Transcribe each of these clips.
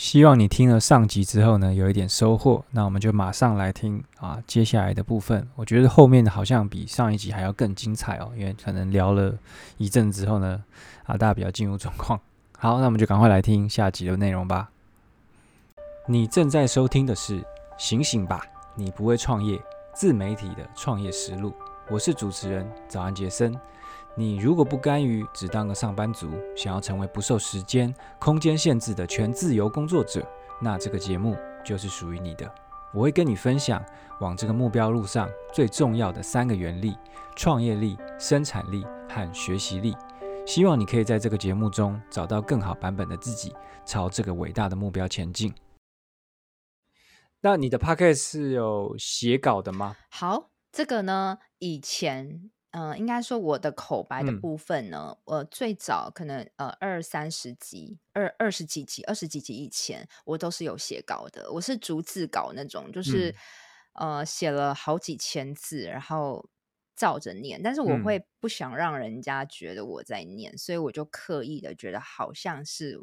希望你听了上集之后呢，有一点收获。那我们就马上来听啊，接下来的部分。我觉得后面好像比上一集还要更精彩哦，因为可能聊了一阵之后呢，啊，大家比较进入状况。好，那我们就赶快来听下集的内容吧。你正在收听的是《醒醒吧，你不会创业自媒体的创业实录》，我是主持人早安杰森。你如果不甘于只当个上班族，想要成为不受时间、空间限制的全自由工作者，那这个节目就是属于你的。我会跟你分享往这个目标路上最重要的三个原力：创业力、生产力和学习力。希望你可以在这个节目中找到更好版本的自己，朝这个伟大的目标前进。那你的 podcast 是有写稿的吗？好，这个呢，以前。嗯、呃，应该说我的口白的部分呢，我、嗯呃、最早可能呃二三十集、二二十几集、二十几集以前，我都是有写稿的。我是逐字稿那种，就是、嗯、呃写了好几千字，然后照着念。但是我会不想让人家觉得我在念，嗯、所以我就刻意的觉得好像是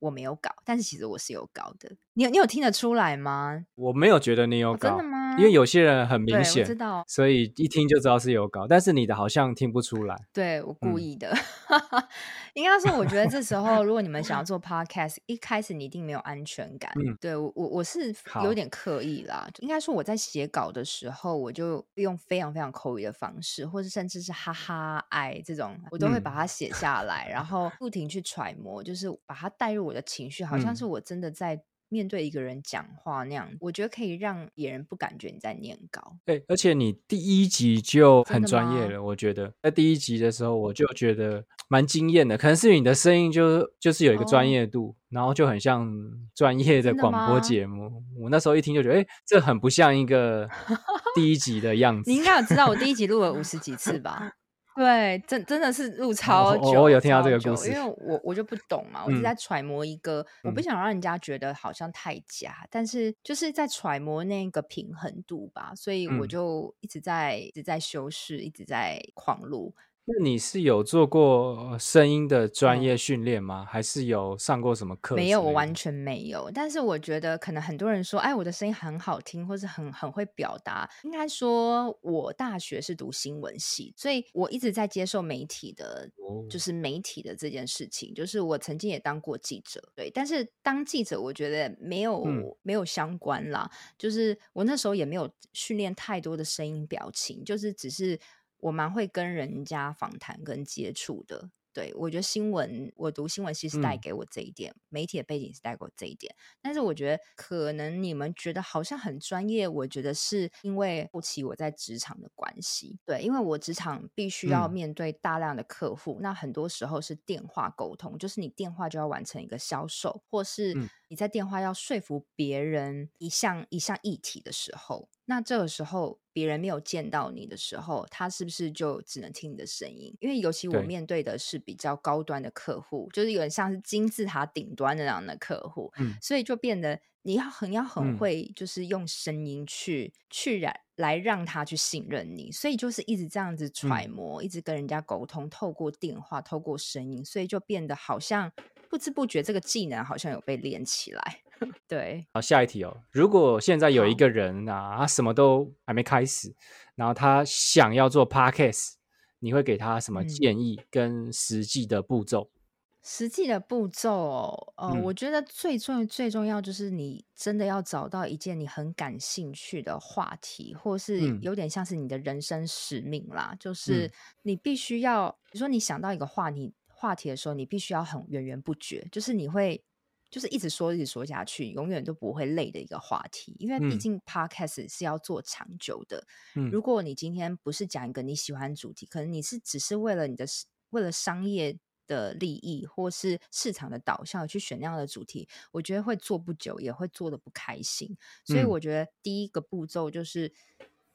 我没有稿，但是其实我是有稿的。你有你有听得出来吗？我没有觉得你有稿，哦、真的吗？因为有些人很明显，知道，所以一听就知道是有稿，但是你的好像听不出来。对，我故意的，嗯、应该说，我觉得这时候如果你们想要做 podcast，一开始你一定没有安全感。嗯、对我，我是有点刻意啦。应该说我在写稿的时候，我就用非常非常口语的方式，或者甚至是哈哈爱这种，我都会把它写下来，嗯、然 后不停去揣摩，就是把它带入我的情绪，好像是我真的在。面对一个人讲话那样，我觉得可以让别人不感觉你在念稿。对，而且你第一集就很专业了，我觉得在第一集的时候我就觉得蛮惊艳的，可能是你的声音就就是有一个专业度，哦、然后就很像专业的广播节目。我那时候一听就觉得，哎，这很不像一个 第一集的样子。你应该有知道，我第一集录了五十几次吧？对，真真的是录超久，我有听到这个故事，因为我我就不懂嘛，我一直在揣摩一个，嗯、我不想让人家觉得好像太假，嗯、但是就是在揣摩那个平衡度吧，所以我就一直在、嗯、一直在修饰，一直在狂录。那你是有做过声音的专业训练吗？嗯、还是有上过什么课？没有，我完全没有。但是我觉得可能很多人说，哎，我的声音很好听，或是很很会表达。应该说，我大学是读新闻系，所以我一直在接受媒体的，哦、就是媒体的这件事情。就是我曾经也当过记者，对。但是当记者，我觉得没有、嗯、没有相关啦。就是我那时候也没有训练太多的声音表情，就是只是。我蛮会跟人家访谈跟接触的。对，我觉得新闻，我读新闻其实带给我这一点，嗯、媒体的背景是带给我这一点。但是我觉得，可能你们觉得好像很专业，我觉得是因为后期我在职场的关系。对，因为我职场必须要面对大量的客户，嗯、那很多时候是电话沟通，就是你电话就要完成一个销售，或是你在电话要说服别人一项一项议题的时候，那这个时候别人没有见到你的时候，他是不是就只能听你的声音？因为尤其我面对的是。比较高端的客户，就是有点像是金字塔顶端的那样的客户，嗯，所以就变得你要很要很会，就是用声音去、嗯、去染来让他去信任你，所以就是一直这样子揣摩，嗯、一直跟人家沟通，透过电话，透过声音，所以就变得好像不知不觉这个技能好像有被练起来。对，好，下一题哦，如果现在有一个人啊，他什么都还没开始，然后他想要做 Podcast。你会给他什么建议跟实际的步骤？嗯、实际的步骤，呃，嗯、我觉得最重要最重要就是你真的要找到一件你很感兴趣的话题，或是有点像是你的人生使命啦。嗯、就是你必须要，比如说你想到一个话题话题的时候，你必须要很源源不绝，就是你会。就是一直说，一直说下去，永远都不会累的一个话题。因为毕竟 Podcast 是要做长久的。嗯，如果你今天不是讲一个你喜欢的主题，可能你是只是为了你的为了商业的利益，或是市场的导向而去选那样的主题，我觉得会做不久，也会做的不开心。所以我觉得第一个步骤就是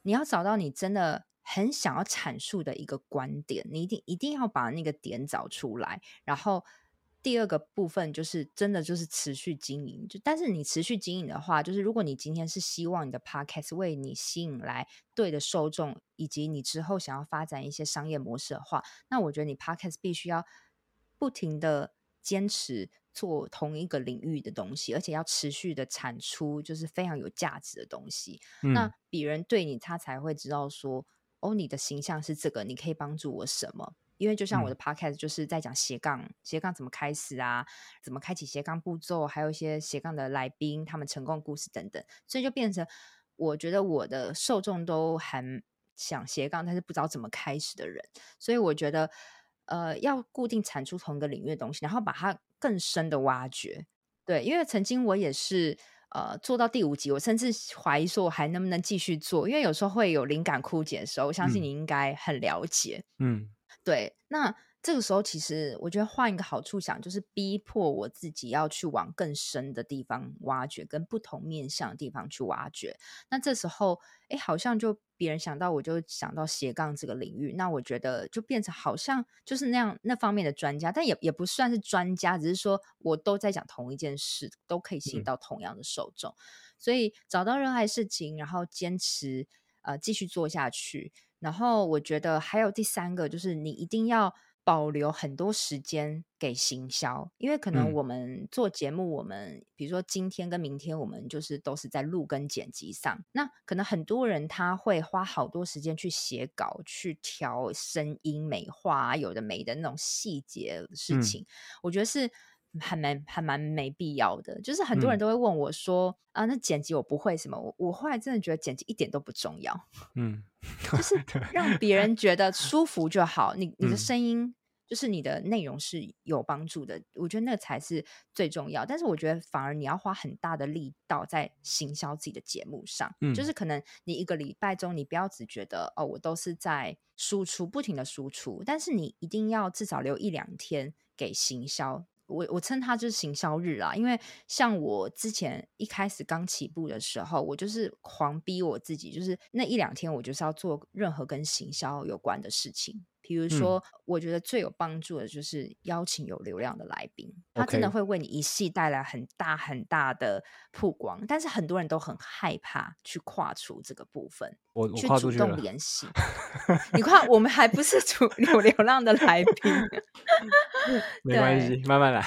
你要找到你真的很想要阐述的一个观点，你一定一定要把那个点找出来，然后。第二个部分就是真的就是持续经营，就但是你持续经营的话，就是如果你今天是希望你的 podcast 为你吸引来对的受众，以及你之后想要发展一些商业模式的话，那我觉得你 podcast 必须要不停的坚持做同一个领域的东西，而且要持续的产出，就是非常有价值的东西。嗯、那别人对你，他才会知道说，哦，你的形象是这个，你可以帮助我什么？因为就像我的 podcast 就是在讲斜杠，嗯、斜杠怎么开始啊，怎么开启斜杠步骤，还有一些斜杠的来宾他们成功故事等等，所以就变成我觉得我的受众都很想斜杠，但是不知道怎么开始的人，所以我觉得。呃，要固定产出同一个领域的东西，然后把它更深的挖掘。对，因为曾经我也是，呃，做到第五集，我甚至怀疑说我还能不能继续做，因为有时候会有灵感枯竭的时候。我相信你应该很了解。嗯，对。那这个时候，其实我觉得换一个好处想，就是逼迫我自己要去往更深的地方挖掘，跟不同面向的地方去挖掘。那这时候，哎，好像就。别人想到我就想到斜杠这个领域，那我觉得就变成好像就是那样那方面的专家，但也也不算是专家，只是说我都在讲同一件事，都可以吸引到同样的受众，嗯、所以找到热爱事情，然后坚持呃继续做下去，然后我觉得还有第三个就是你一定要。保留很多时间给行销，因为可能我们做节目，我们、嗯、比如说今天跟明天，我们就是都是在录跟剪辑上。那可能很多人他会花好多时间去写稿、去调声音、美化，有的没的那种细节的事情，嗯、我觉得是还蛮还蛮没必要的。就是很多人都会问我说：“嗯、啊，那剪辑我不会什么？”我我后来真的觉得剪辑一点都不重要。嗯，就是 让别人觉得舒服就好。你你的声音。嗯就是你的内容是有帮助的，我觉得那个才是最重要。但是我觉得反而你要花很大的力道在行销自己的节目上，嗯，就是可能你一个礼拜中，你不要只觉得哦，我都是在输出，不停的输出，但是你一定要至少留一两天给行销。我我称它就是行销日啦，因为像我之前一开始刚起步的时候，我就是狂逼我自己，就是那一两天我就是要做任何跟行销有关的事情。比如说，嗯、我觉得最有帮助的就是邀请有流量的来宾，他真的会为你一系带来很大很大的曝光。但是很多人都很害怕去跨出这个部分，我，我去主动联系。你看，我们还不是主有流量的来宾，没关系，慢慢来，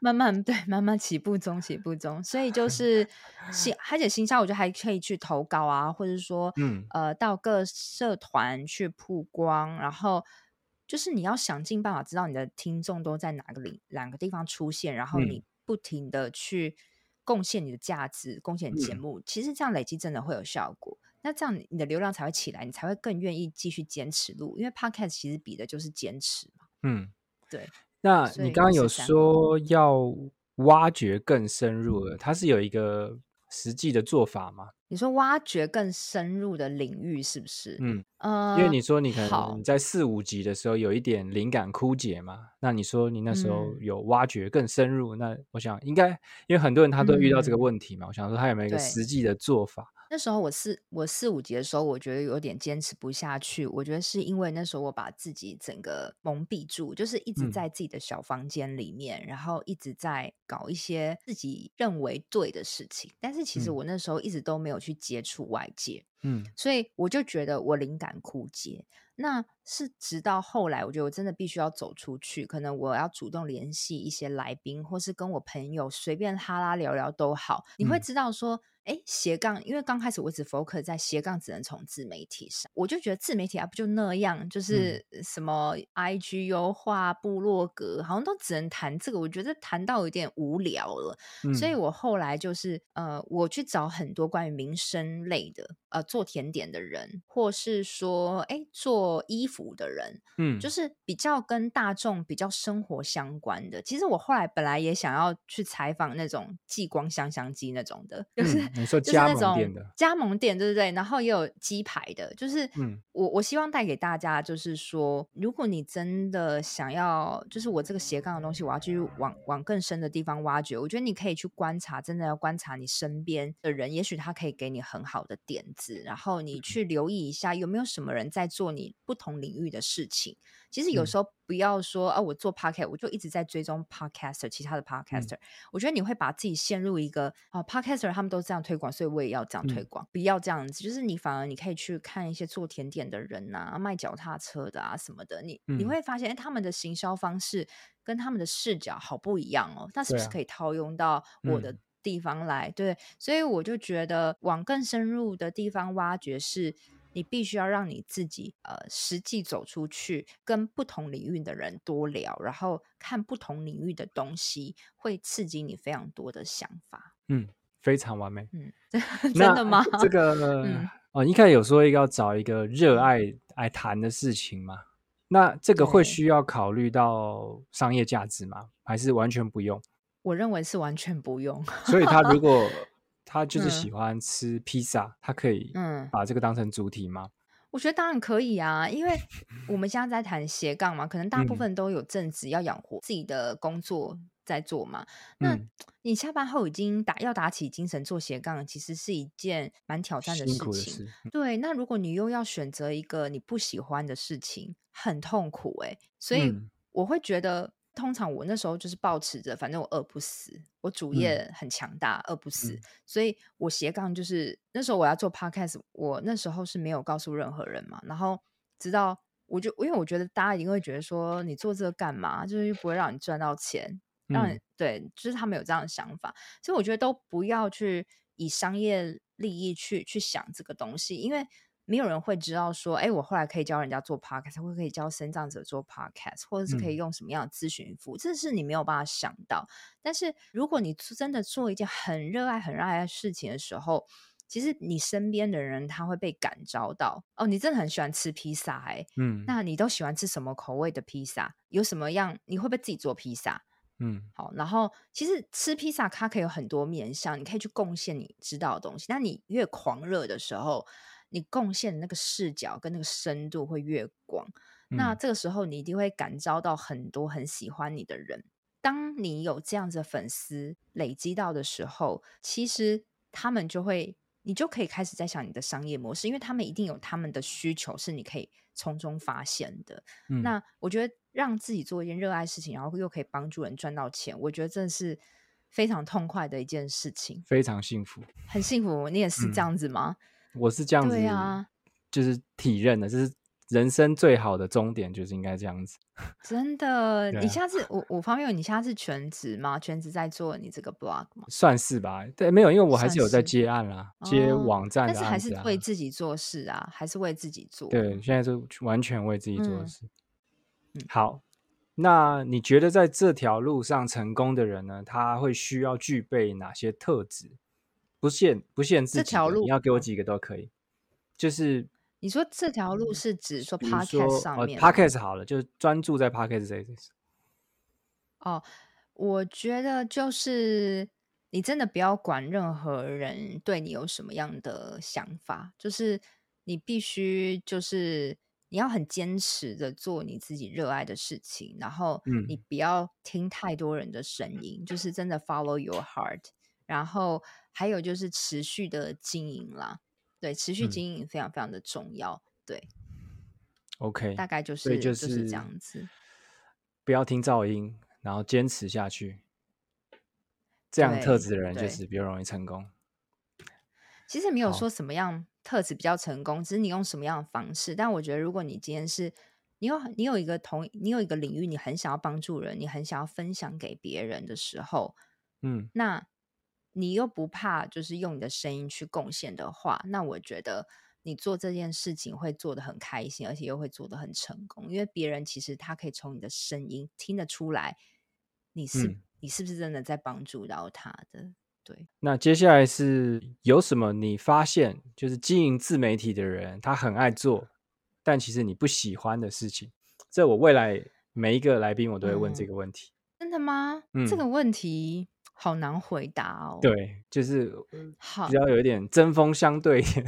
慢慢对，慢慢起步中，起步中。所以就是行，而且行销，我觉得还可以去投稿啊，或者说，嗯，呃，到各社团去曝光，然后。就是你要想尽办法知道你的听众都在哪个里哪个地方出现，然后你不停的去贡献你的价值，贡献节目，嗯、其实这样累积真的会有效果。那这样你的流量才会起来，你才会更愿意继续坚持录，因为 Podcast 其实比的就是坚持嘛。嗯，对。那你刚刚有说要挖掘更深入的，它是有一个实际的做法吗？你说挖掘更深入的领域是不是？嗯，呃，因为你说你可能在四五级的时候有一点灵感枯竭嘛，那你说你那时候有挖掘更深入，嗯、那我想应该因为很多人他都遇到这个问题嘛，嗯、我想说他有没有一个实际的做法？那时候我四我四五级的时候，我觉得有点坚持不下去。我觉得是因为那时候我把自己整个蒙蔽住，就是一直在自己的小房间里面，嗯、然后一直在搞一些自己认为对的事情。但是其实我那时候一直都没有去接触外界，嗯，所以我就觉得我灵感枯竭。那是直到后来，我觉得我真的必须要走出去，可能我要主动联系一些来宾，或是跟我朋友随便哈拉聊聊都好。你会知道说。哎，斜杠，因为刚开始我只 focus 在斜杠，只能从自媒体上，我就觉得自媒体啊，不就那样，就是什么 IG 优化、部落格，好像都只能谈这个，我觉得谈到有点无聊了。嗯、所以我后来就是呃，我去找很多关于民生类的，呃，做甜点的人，或是说哎做衣服的人，嗯，就是比较跟大众比较生活相关的。其实我后来本来也想要去采访那种继光香香鸡那种的，就是。嗯你说 加盟店的加盟店，对不对？然后也有鸡排的，就是，嗯，我我希望带给大家，就是说，如果你真的想要，就是我这个斜杠的东西，我要继续往往更深的地方挖掘。我觉得你可以去观察，真的要观察你身边的人，也许他可以给你很好的点子，然后你去留意一下有没有什么人在做你不同领域的事情。其实有时候不要说、嗯、啊，我做 podcast 我就一直在追踪 podcaster，其他的 podcaster、嗯。我觉得你会把自己陷入一个啊，podcaster 他们都这样推广，所以我也要这样推广，嗯、不要这样子。就是你反而你可以去看一些做甜点的人啊，卖脚踏车的啊什么的，你、嗯、你会发现，哎，他们的行销方式跟他们的视角好不一样哦。那是不是可以套用到我的地方来？对，所以我就觉得往更深入的地方挖掘是。你必须要让你自己呃实际走出去，跟不同领域的人多聊，然后看不同领域的东西，会刺激你非常多的想法。嗯，非常完美。嗯，真的吗？这个、嗯、哦，一开始有说要找一个热爱爱谈的事情嘛？那这个会需要考虑到商业价值吗？还是完全不用？我认为是完全不用。所以他如果。他就是喜欢吃披萨，嗯，他可以嗯把这个当成主体吗？我觉得当然可以啊，因为我们现在在谈斜杠嘛，可能大部分都有正职要养活自己的工作在做嘛。那 你下班后已经打要打起精神做斜杠，其实是一件蛮挑战的事情。对，那如果你又要选择一个你不喜欢的事情，很痛苦哎，欸。所以我会觉得。通常我那时候就是抱持着，反正我饿不死，我主业很强大，饿、嗯、不死，所以我斜杠就是那时候我要做 podcast，我那时候是没有告诉任何人嘛，然后直到我就因为我觉得大家一定会觉得说你做这个干嘛，就是又不会让你赚到钱，让你、嗯、对，就是他们有这样的想法，所以我觉得都不要去以商业利益去去想这个东西，因为。没有人会知道说，哎，我后来可以教人家做 podcast，或可以教身障者做 podcast，或者是可以用什么样的咨询服务，嗯，这是你没有办法想到。但是如果你真的做一件很热爱、很热爱的事情的时候，其实你身边的人他会被感召到。哦，你真的很喜欢吃披萨，哎，嗯，那你都喜欢吃什么口味的披萨？有什么样？你会不会自己做披萨？嗯，好。然后其实吃披萨它可以有很多面向，你可以去贡献你知道的东西。那你越狂热的时候，你贡献的那个视角跟那个深度会越广，嗯，那这个时候你一定会感召到很多很喜欢你的人。当你有这样子的粉丝累积到的时候，其实他们就会，你就可以开始在想你的商业模式，因为他们一定有他们的需求是你可以从中发现的。嗯，那我觉得让自己做一件热爱事情，然后又可以帮助人赚到钱，我觉得这是非常痛快的一件事情，非常幸福，很幸福。你也是这样子吗？嗯我是这样子，啊、就是体认的，就是人生最好的终点，就是应该这样子。真的，你下次我我方面，你现在是全职吗？全职在做你这个 blog 吗？算是吧，对，没有，因为我还是有在接案啦，接网站但是还是为自己做事啊，还是为自己做。对，现在是完全为自己做事。嗯，好，那你觉得在这条路上成功的人呢？他会需要具备哪些特质？不限不限制这条路，你要给我几个都可以。就是你说这条路是指说 podcast 上面、呃、，podcast 好了，就是专注在 podcast 这一件事。哦，我觉得就是你真的不要管任何人对你有什么样的想法，就是你必须就是你要很坚持的做你自己热爱的事情，然后你不要听太多人的声音，嗯、就是真的 follow your heart，然后。还有就是持续的经营啦，对，持续经营非常非常的重要，嗯、对。OK，大概就是就是、就是这样子，不要听噪音，然后坚持下去。这样特质的人就是比较容易成功。其实没有说什么样特质比较成功，只是你用什么样的方式。但我觉得，如果你今天是你有你有一个同你有一个领域，你很想要帮助人，你很想要分享给别人的时候，嗯，那。你又不怕，就是用你的声音去贡献的话，那我觉得你做这件事情会做得很开心，而且又会做得很成功。因为别人其实他可以从你的声音听得出来，你是、嗯、你是不是真的在帮助到他的？对。那接下来是有什么你发现，就是经营自媒体的人他很爱做，但其实你不喜欢的事情？这我未来每一个来宾我都会问这个问题。嗯、真的吗？嗯、这个问题。好难回答哦。对，就是好比较有一点针锋相对一点。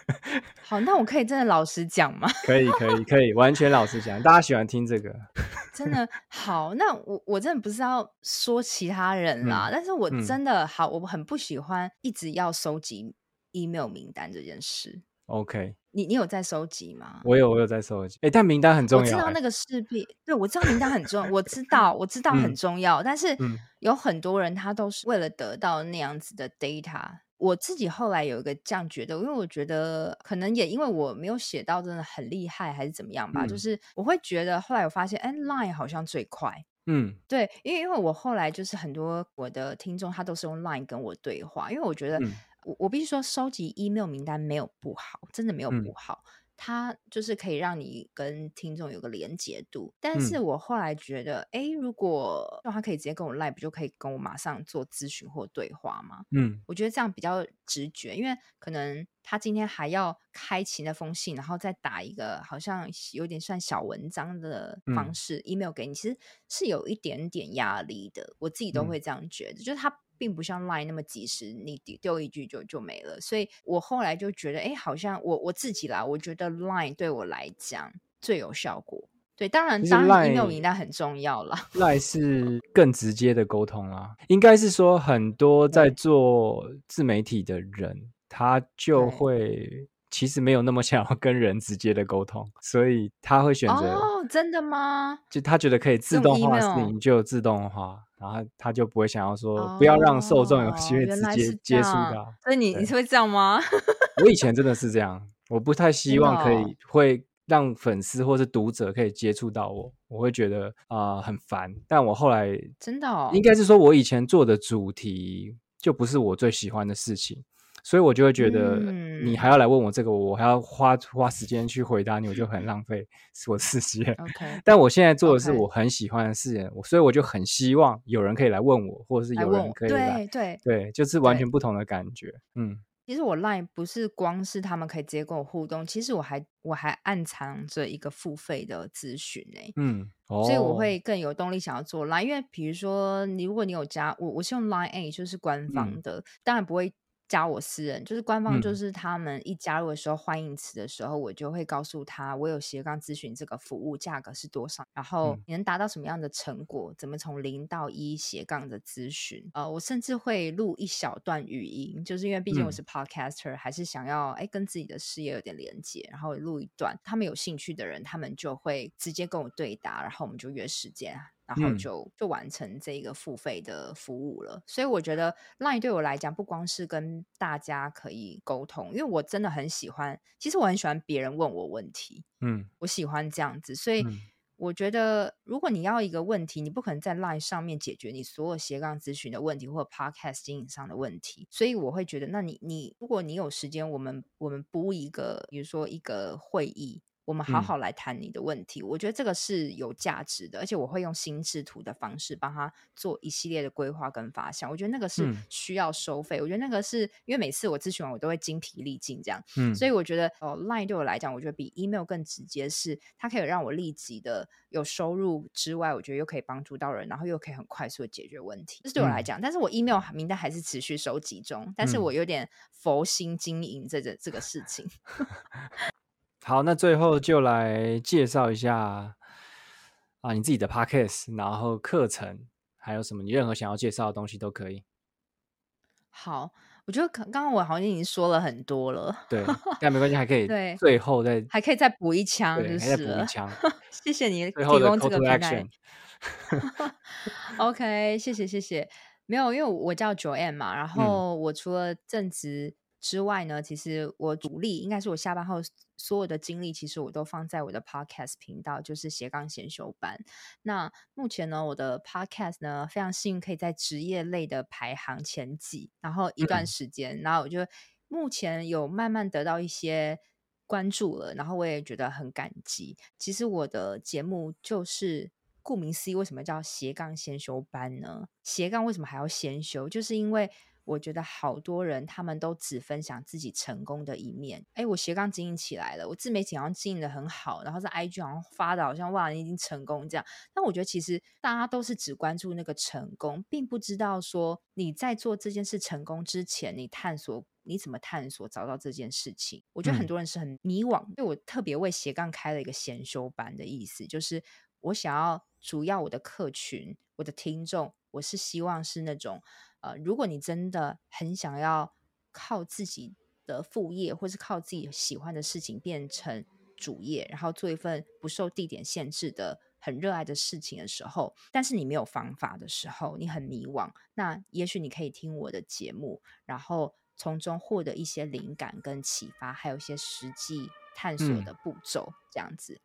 好，那我可以真的老实讲吗？可以，可以，可以，完全老实讲。大家喜欢听这个。真的好，那我我真的不是要说其他人啦，嗯、但是我真的、嗯、好，我很不喜欢一直要收集 email 名单这件事。OK，你你有在收集吗？我有，我有在收集。哎，但名单很重要。我知道那个势必，对，我知道名单很重要，我知道，我知道很重要。嗯、但是有很多人他都是为了得到那样子的 data。我自己后来有一个这样觉得，因为我觉得可能也因为我没有写到真的很厉害，还是怎么样吧。嗯、就是我会觉得后来我发现，哎，Line 好像最快。嗯，对，因为因为我后来就是很多我的听众他都是用 Line 跟我对话，因为我觉得。嗯我我必须说，收集 email 名单没有不好，真的没有不好。嗯、它就是可以让你跟听众有个连接度。但是我后来觉得，哎、嗯，如果让他可以直接跟我 live，不就可以跟我马上做咨询或对话吗？嗯，我觉得这样比较直觉，因为可能他今天还要开启那封信，然后再打一个好像有点算小文章的方式、嗯、email 给你，其实是有一点点压力的。我自己都会这样觉得，嗯、就是他。并不像 Line 那么及时，你丢一句就就没了。所以我后来就觉得，哎，好像我我自己啦，我觉得 Line 对我来讲最有效果。对，当然当然 email 名单很重要啦。Line 是更直接的沟通啦，应该是说很多在做自媒体的人，他就会。其实没有那么想要跟人直接的沟通，所以他会选择哦，真的吗？就他觉得可以自动化事情就自动化，然后他就不会想要说不要让受众有机会直接接触到。所以你你是会这样吗？我以前真的是这样，我不太希望可以会让粉丝或是读者可以接触到我，我会觉得啊、呃、很烦。但我后来真的哦，应该是说我以前做的主题就不是我最喜欢的事情。所以我就会觉得，你还要来问我这个，嗯、我还要花花时间去回答你，我就很 浪费我时间。Okay, 但我现在做的是我很喜欢的事情，okay. 所以我就很希望有人可以来问我，或者是有人可以来，来对对对，就是完全不同的感觉。嗯，其实我 Line 不是光是他们可以直接跟我互动，其实我还我还暗藏着一个付费的咨询呢。嗯，哦、所以我会更有动力想要做 Line，因为比如说你如果你有加我，我是用 Line A，就是官方的，嗯、当然不会。加我私人，就是官方，就是他们一加入的时候，欢迎词的时候，嗯、我就会告诉他，我有斜杠咨询这个服务，价格是多少，然后你能达到什么样的成果，怎么从零到一斜杠的咨询。呃，我甚至会录一小段语音，就是因为毕竟我是 podcaster，、嗯、还是想要哎跟自己的事业有点连接，然后录一段，他们有兴趣的人，他们就会直接跟我对答，然后我们就约时间。然后就、嗯、就完成这个付费的服务了，所以我觉得 Line 对我来讲不光是跟大家可以沟通，因为我真的很喜欢，其实我很喜欢别人问我问题，嗯，我喜欢这样子，所以我觉得如果你要一个问题，你不可能在 Line 上面解决你所有斜杠咨询的问题或者 Podcast 经营上的问题，所以我会觉得，那你你如果你有时间，我们我们布一个，比如说一个会议。我们好好来谈你的问题，嗯、我觉得这个是有价值的，而且我会用心智图的方式帮他做一系列的规划跟发想。我觉得那个是需要收费，嗯、我觉得那个是因为每次我咨询完我都会精疲力尽这样，嗯，所以我觉得哦，Line 对我来讲，我觉得比 email 更直接是，是它可以让我立即的有收入之外，我觉得又可以帮助到人，然后又可以很快速的解决问题。这是对我来讲，嗯、但是我 email 名单还是持续收集中，但是我有点佛心经营这个这个事情。好，那最后就来介绍一下啊，你自己的 podcast，然后课程，还有什么你任何想要介绍的东西都可以。好，我觉得刚刚我好像已经说了很多了，对，但没关系，还可以对，最后再还可以再补一枪，就是再补一枪。谢谢你提供这个平台。OK，谢谢谢谢。没有，因为我叫 Joanne 嘛，然后我除了正职。之外呢，其实我主力应该是我下班后所有的精力，其实我都放在我的 podcast 频道，就是斜杠先修班。那目前呢，我的 podcast 呢非常幸运可以在职业类的排行前几，然后一段时间，嗯、然后我就目前有慢慢得到一些关注了，然后我也觉得很感激。其实我的节目就是顾名思义，为什么叫斜杠先修班呢？斜杠为什么还要先修？就是因为。我觉得好多人他们都只分享自己成功的一面。哎，我斜杠经营起来了，我自媒体好像经营的很好，然后在 IG 好像发的好像哇，你已经成功这样。但我觉得其实大家都是只关注那个成功，并不知道说你在做这件事成功之前，你探索你怎么探索找到这件事情。我觉得很多人是很迷惘，所以我特别为斜杠开了一个先修班的意思，就是我想要主要我的客群，我的听众，我是希望是那种。呃，如果你真的很想要靠自己的副业，或是靠自己喜欢的事情变成主业，然后做一份不受地点限制的很热爱的事情的时候，但是你没有方法的时候，你很迷惘，那也许你可以听我的节目，然后从中获得一些灵感跟启发，还有一些实际探索的步骤，这样子。嗯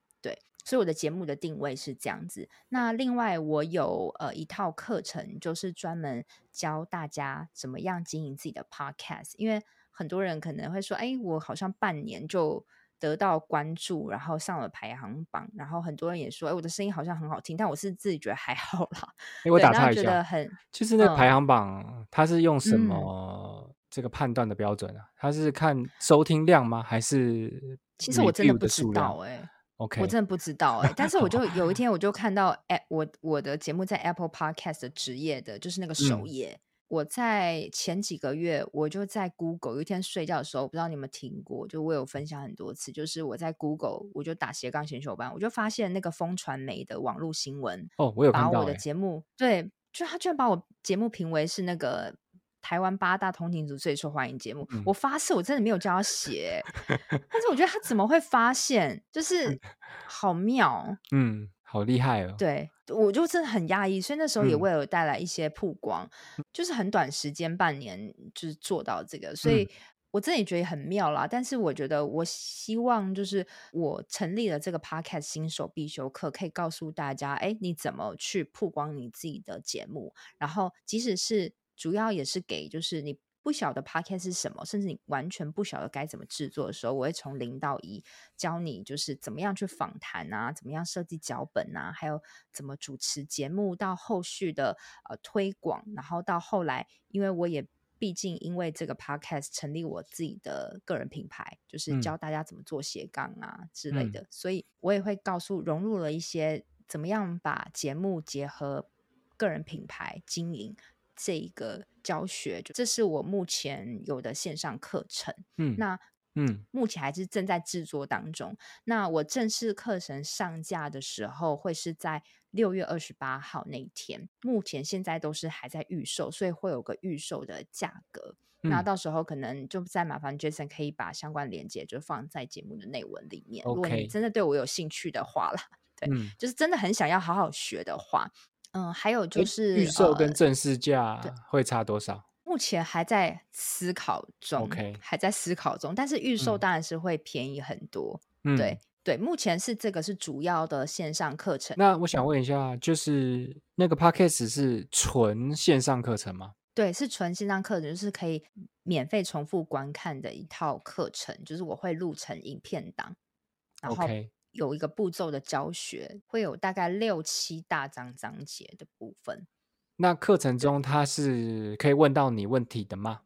所以我的节目的定位是这样子。那另外我有呃一套课程，就是专门教大家怎么样经营自己的 podcast。因为很多人可能会说，哎，我好像半年就得到关注，然后上了排行榜，然后很多人也说，哎，我的声音好像很好听，但我是自己觉得还好啦。哎，我打岔一下，觉得很就是那个排行榜，嗯、它是用什么这个判断的标准啊？它是看收听量吗？还是其实我真的不知道哎、欸。我真的不知道哎、欸，但是我就有一天我就看到哎，我我的节目在 Apple Podcast 的职业的，就是那个首页。嗯、我在前几个月，我就在 Google 有一天睡觉的时候，我不知道你们听过，就我有分享很多次，就是我在 Google 我就打斜杠选手班，我就发现那个风传媒的网络新闻哦，我有把我的节目对，就他居然把我节目评为是那个。台湾八大通勤族最受欢迎节目，嗯、我发誓我真的没有叫他写，但是我觉得他怎么会发现，就是 好妙，嗯，好厉害哦。对，我就真的很压抑，所以那时候也为了带来一些曝光，嗯、就是很短时间半年就是做到这个，所以我自己觉得很妙啦。但是我觉得我希望就是我成立了这个 Podcast 新手必修课，可以告诉大家，哎，你怎么去曝光你自己的节目，然后即使是。主要也是给就是你不晓得 podcast 是什么，甚至你完全不晓得该怎么制作的时候，我会从零到一教你，就是怎么样去访谈啊，怎么样设计脚本啊，还有怎么主持节目，到后续的呃推广，然后到后来，因为我也毕竟因为这个 podcast 成立我自己的个人品牌，就是教大家怎么做斜杠啊、嗯、之类的，所以我也会告诉融入了一些怎么样把节目结合个人品牌经营。这一个教学，这是我目前有的线上课程。嗯，那嗯，目前还是正在制作当中。那我正式课程上架的时候，会是在六月二十八号那一天。目前现在都是还在预售，所以会有个预售的价格。嗯、那到时候可能就再麻烦 Jason 可以把相关链接就放在节目的内文里面。如果你真的对我有兴趣的话啦，对，嗯、就是真的很想要好好学的话。嗯，还有就是预售跟正式价会差多少？目前还在思考中，OK，还在思考中。但是预售当然是会便宜很多。嗯、对对，目前是这个是主要的线上课程。那我想问一下，就是那个 Podcast 是纯线上课程吗？对，是纯线上课程，就是可以免费重复观看的一套课程。就是我会录成影片档，然后。有一个步骤的教学，会有大概六七大章章节的部分。那课程中他是可以问到你问题的吗？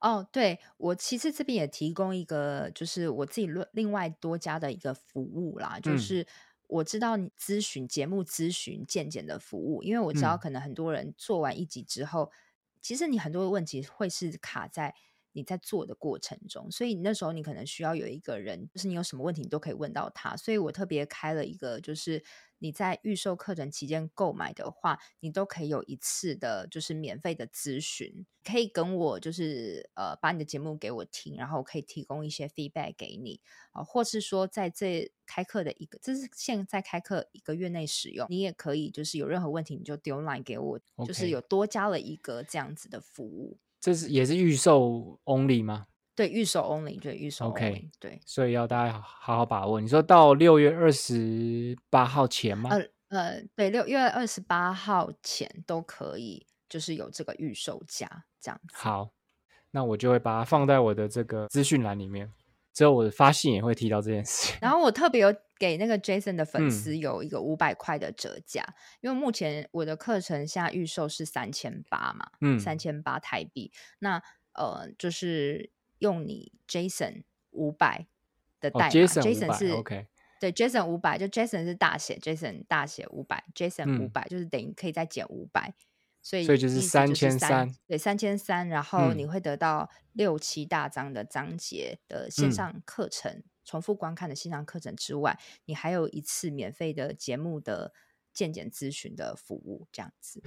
哦，对，我其实这边也提供一个，就是我自己另外多加的一个服务啦，嗯、就是我知道你咨询节目咨询健检的服务，因为我知道可能很多人做完一集之后，嗯、其实你很多的问题会是卡在。你在做的过程中，所以那时候你可能需要有一个人，就是你有什么问题，你都可以问到他。所以我特别开了一个，就是你在预售课程期间购买的话，你都可以有一次的，就是免费的咨询，可以跟我就是呃把你的节目给我听，然后我可以提供一些 feedback 给你啊、呃，或是说在这开课的一个，这是现在开课一个月内使用，你也可以就是有任何问题你就丢 line 给我，Okay. 就是有多加了一个这样子的服务。这是也是预售 only 吗？对，预售 only，对，预售 only。OK，对，所以要大家好好把握。你说到六月二十八号前吗？呃呃，对，六月二十八号前都可以，就是有这个预售价这样子。好，那我就会把它放在我的这个资讯栏里面。之后我发信也会提到这件事。然后我特别有给那个 Jason 的粉丝有一个五百块的折价，嗯、因为目前我的课程现在预售是三千八嘛，嗯，三千八台币。那呃，就是用你 Jason 五百的代码、哦、，Jason 是 OK，对，Jason 五百，就 Jason 是大写，Jason 大写五百，Jason 五百、嗯、就是等于可以再减五百。所以，所以就是三千三，对，三千三，然后你会得到六七大章的章节的线上课程，嗯、重复观看的线上课程之外，你还有一次免费的节目的健检咨询的服务，这样子。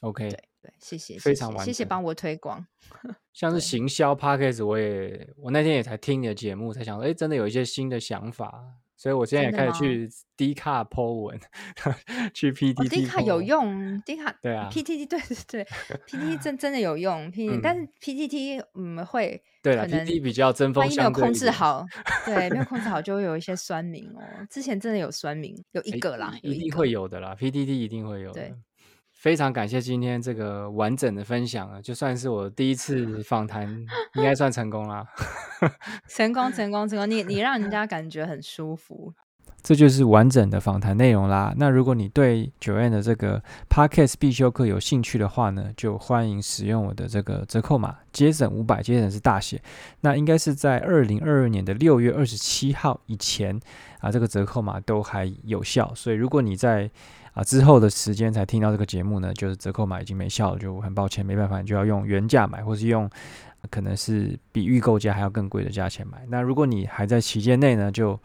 OK，对对，谢谢，非常完谢谢帮我推广。像是行销 Podcast，我也我那天也才听你的节目，才想说，哎，真的有一些新的想法。所以我现在也开始去 D 卡 po 文，去 PTT。D 卡有用，D 卡对啊，PTT 对对对，PTT 真 真的有用，P 但是 PTT 嗯会对了，PTT 比较针锋相对，没有控制好，对，没有控制好就会有一些酸民哦。之前真的有酸民，有一个啦，一定会有的啦，PTT 一定会有的。非常感谢今天这个完整的分享啊，就算是我第一次访谈，应该算成功啦。成功，成功，成功！你你让人家感觉很舒服。这就是完整的访谈内容啦。那如果你对 Joanne 的这个 Podcast 必修课有兴趣的话呢，就欢迎使用我的这个折扣码，Jason 五百，Jason 是大写。那应该是在二零二二年的六月二十七号以前啊，这个折扣码都还有效。所以如果你在啊，之后的时间才听到这个节目呢，就是折扣码已经没效了，就很抱歉，没办法，你就要用原价买，或是用可能是比预购价还要更贵的价钱买。那如果你还在期间内呢，就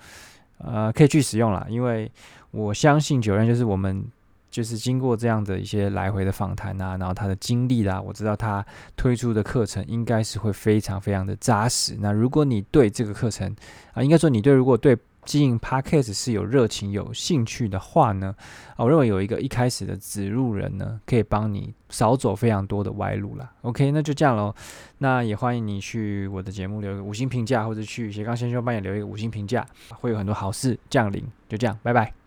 呃可以去使用啦，因为我相信九院就是我们就是经过这样的一些来回的访谈啊，然后他的经历啦，我知道他推出的课程应该是会非常非常的扎实。那如果你对这个课程啊，应该说你对如果对经营 Podcast 是有热情、有兴趣的话呢，我认为有一个一开始的指路人呢，可以帮你少走非常多的歪路啦。OK，那就这样喽。那也欢迎你去我的节目留一个五星评价，或者去斜杠先修班也留一个五星评价，会有很多好事降临。就这样，拜拜。